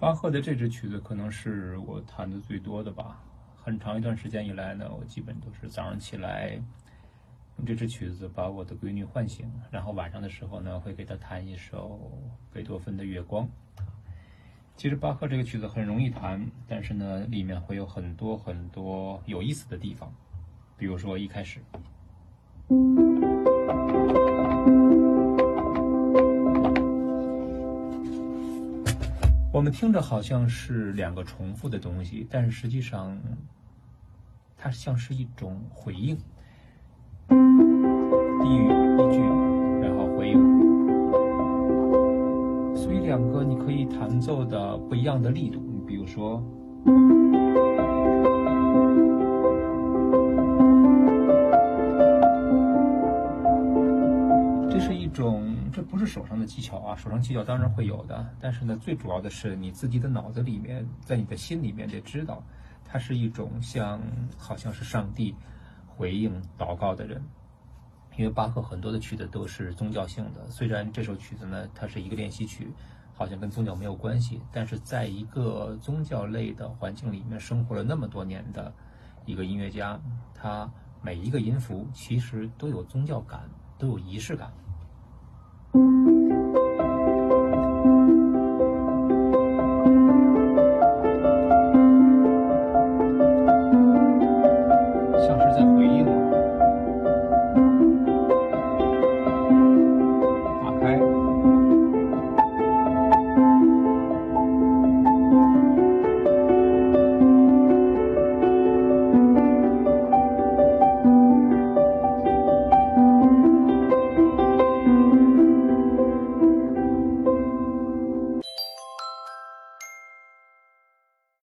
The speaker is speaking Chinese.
巴赫的这支曲子可能是我弹的最多的吧。很长一段时间以来呢，我基本都是早上起来用这支曲子把我的闺女唤醒，然后晚上的时候呢，会给她弹一首贝多芬的《月光》。其实巴赫这个曲子很容易弹，但是呢，里面会有很多很多有意思的地方，比如说一开始。我们听着好像是两个重复的东西，但是实际上，它像是一种回应。低语一句，然后回应。所以两个你可以弹奏的不一样的力度，比如说。这是一种，这不是手上的技巧啊，手上技巧当然会有的，但是呢，最主要的是你自己的脑子里面，在你的心里面得知道，它是一种像好像是上帝回应祷告的人。因为巴赫很多的曲子都是宗教性的，虽然这首曲子呢，它是一个练习曲，好像跟宗教没有关系，但是在一个宗教类的环境里面生活了那么多年的一个音乐家，他每一个音符其实都有宗教感，都有仪式感。